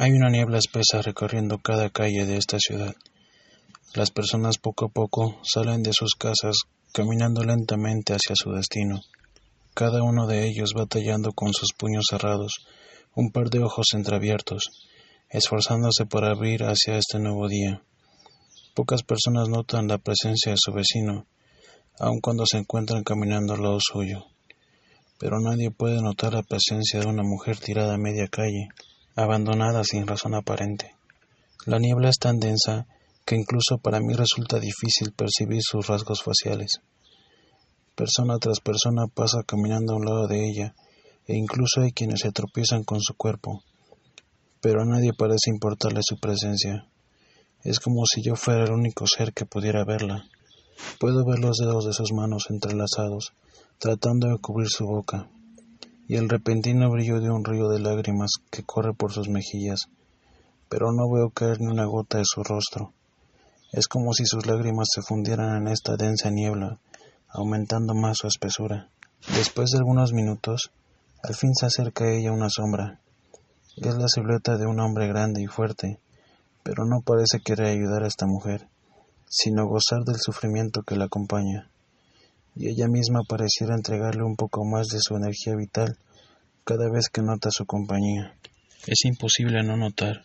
Hay una niebla espesa recorriendo cada calle de esta ciudad. Las personas poco a poco salen de sus casas caminando lentamente hacia su destino. Cada uno de ellos batallando con sus puños cerrados, un par de ojos entreabiertos, esforzándose por abrir hacia este nuevo día. Pocas personas notan la presencia de su vecino, aun cuando se encuentran caminando al lado suyo. Pero nadie puede notar la presencia de una mujer tirada a media calle, abandonada sin razón aparente. La niebla es tan densa que incluso para mí resulta difícil percibir sus rasgos faciales. Persona tras persona pasa caminando a un lado de ella, e incluso hay quienes se tropiezan con su cuerpo, pero a nadie parece importarle su presencia. Es como si yo fuera el único ser que pudiera verla. Puedo ver los dedos de sus manos entrelazados, tratando de cubrir su boca, y el repentino brillo de un río de lágrimas que corre por sus mejillas, pero no veo caer ni una gota de su rostro. Es como si sus lágrimas se fundieran en esta densa niebla, aumentando más su espesura. Después de algunos minutos, al fin se acerca a ella una sombra. Es la silueta de un hombre grande y fuerte, pero no parece querer ayudar a esta mujer, sino gozar del sufrimiento que la acompaña. Y ella misma pareciera entregarle un poco más de su energía vital cada vez que nota su compañía. Es imposible no notar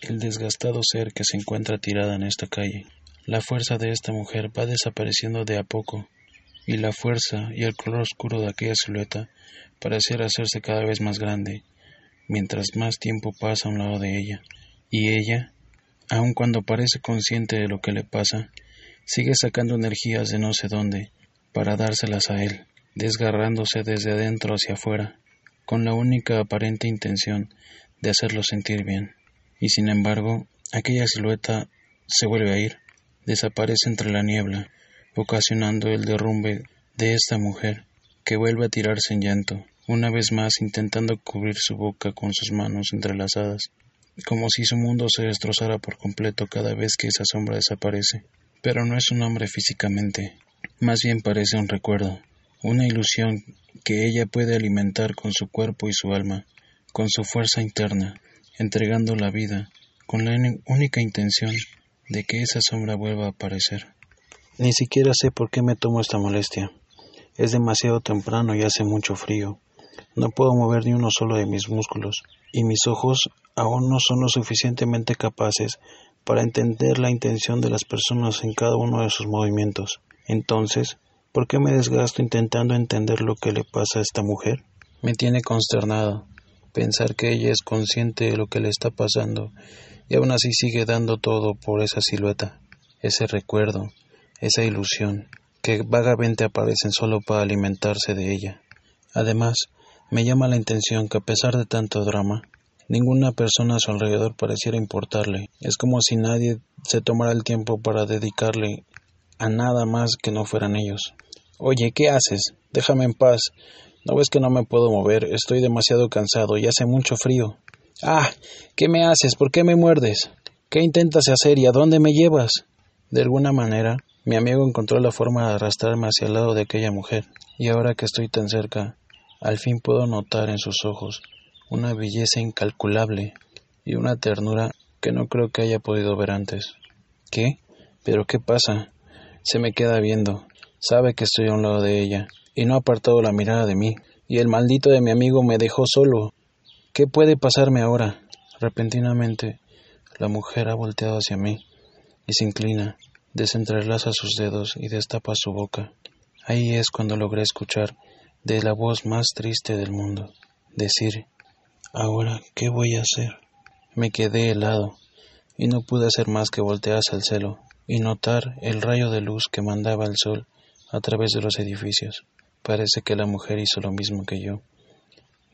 el desgastado ser que se encuentra tirada en esta calle. La fuerza de esta mujer va desapareciendo de a poco, y la fuerza y el color oscuro de aquella silueta pareciera hacerse cada vez más grande, mientras más tiempo pasa a un lado de ella. Y ella, aun cuando parece consciente de lo que le pasa, sigue sacando energías de no sé dónde para dárselas a él, desgarrándose desde adentro hacia afuera, con la única aparente intención de hacerlo sentir bien. Y sin embargo, aquella silueta se vuelve a ir, desaparece entre la niebla, ocasionando el derrumbe de esta mujer, que vuelve a tirarse en llanto, una vez más intentando cubrir su boca con sus manos entrelazadas, como si su mundo se destrozara por completo cada vez que esa sombra desaparece. Pero no es un hombre físicamente, más bien parece un recuerdo, una ilusión que ella puede alimentar con su cuerpo y su alma, con su fuerza interna, entregando la vida, con la única intención de que esa sombra vuelva a aparecer. Ni siquiera sé por qué me tomo esta molestia. Es demasiado temprano y hace mucho frío. No puedo mover ni uno solo de mis músculos, y mis ojos aún no son lo suficientemente capaces para entender la intención de las personas en cada uno de sus movimientos. Entonces, ¿por qué me desgasto intentando entender lo que le pasa a esta mujer? Me tiene consternado pensar que ella es consciente de lo que le está pasando y aún así sigue dando todo por esa silueta, ese recuerdo, esa ilusión, que vagamente aparecen solo para alimentarse de ella. Además, me llama la atención que a pesar de tanto drama, ninguna persona a su alrededor pareciera importarle. Es como si nadie se tomara el tiempo para dedicarle a nada más que no fueran ellos. Oye, ¿qué haces? Déjame en paz. ¿No ves que no me puedo mover? Estoy demasiado cansado y hace mucho frío. Ah, ¿qué me haces? ¿Por qué me muerdes? ¿Qué intentas hacer y a dónde me llevas? De alguna manera, mi amigo encontró la forma de arrastrarme hacia el lado de aquella mujer, y ahora que estoy tan cerca, al fin puedo notar en sus ojos una belleza incalculable y una ternura que no creo que haya podido ver antes. ¿Qué? ¿Pero qué pasa? Se me queda viendo, sabe que estoy a un lado de ella, y no ha apartado la mirada de mí, y el maldito de mi amigo me dejó solo. ¿Qué puede pasarme ahora? Repentinamente, la mujer ha volteado hacia mí y se inclina, desentrelaza sus dedos y destapa su boca. Ahí es cuando logré escuchar de la voz más triste del mundo decir Ahora, ¿qué voy a hacer? Me quedé helado y no pude hacer más que voltear hacia el cielo y notar el rayo de luz que mandaba el sol a través de los edificios. Parece que la mujer hizo lo mismo que yo,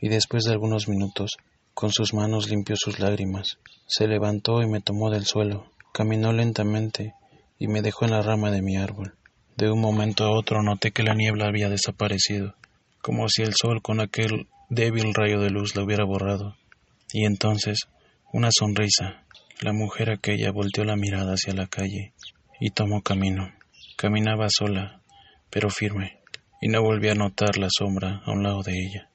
y después de algunos minutos, con sus manos limpió sus lágrimas, se levantó y me tomó del suelo, caminó lentamente y me dejó en la rama de mi árbol. De un momento a otro noté que la niebla había desaparecido, como si el sol con aquel débil rayo de luz la hubiera borrado. Y entonces, una sonrisa. La mujer aquella volteó la mirada hacia la calle y tomó camino. Caminaba sola, pero firme, y no volví a notar la sombra a un lado de ella.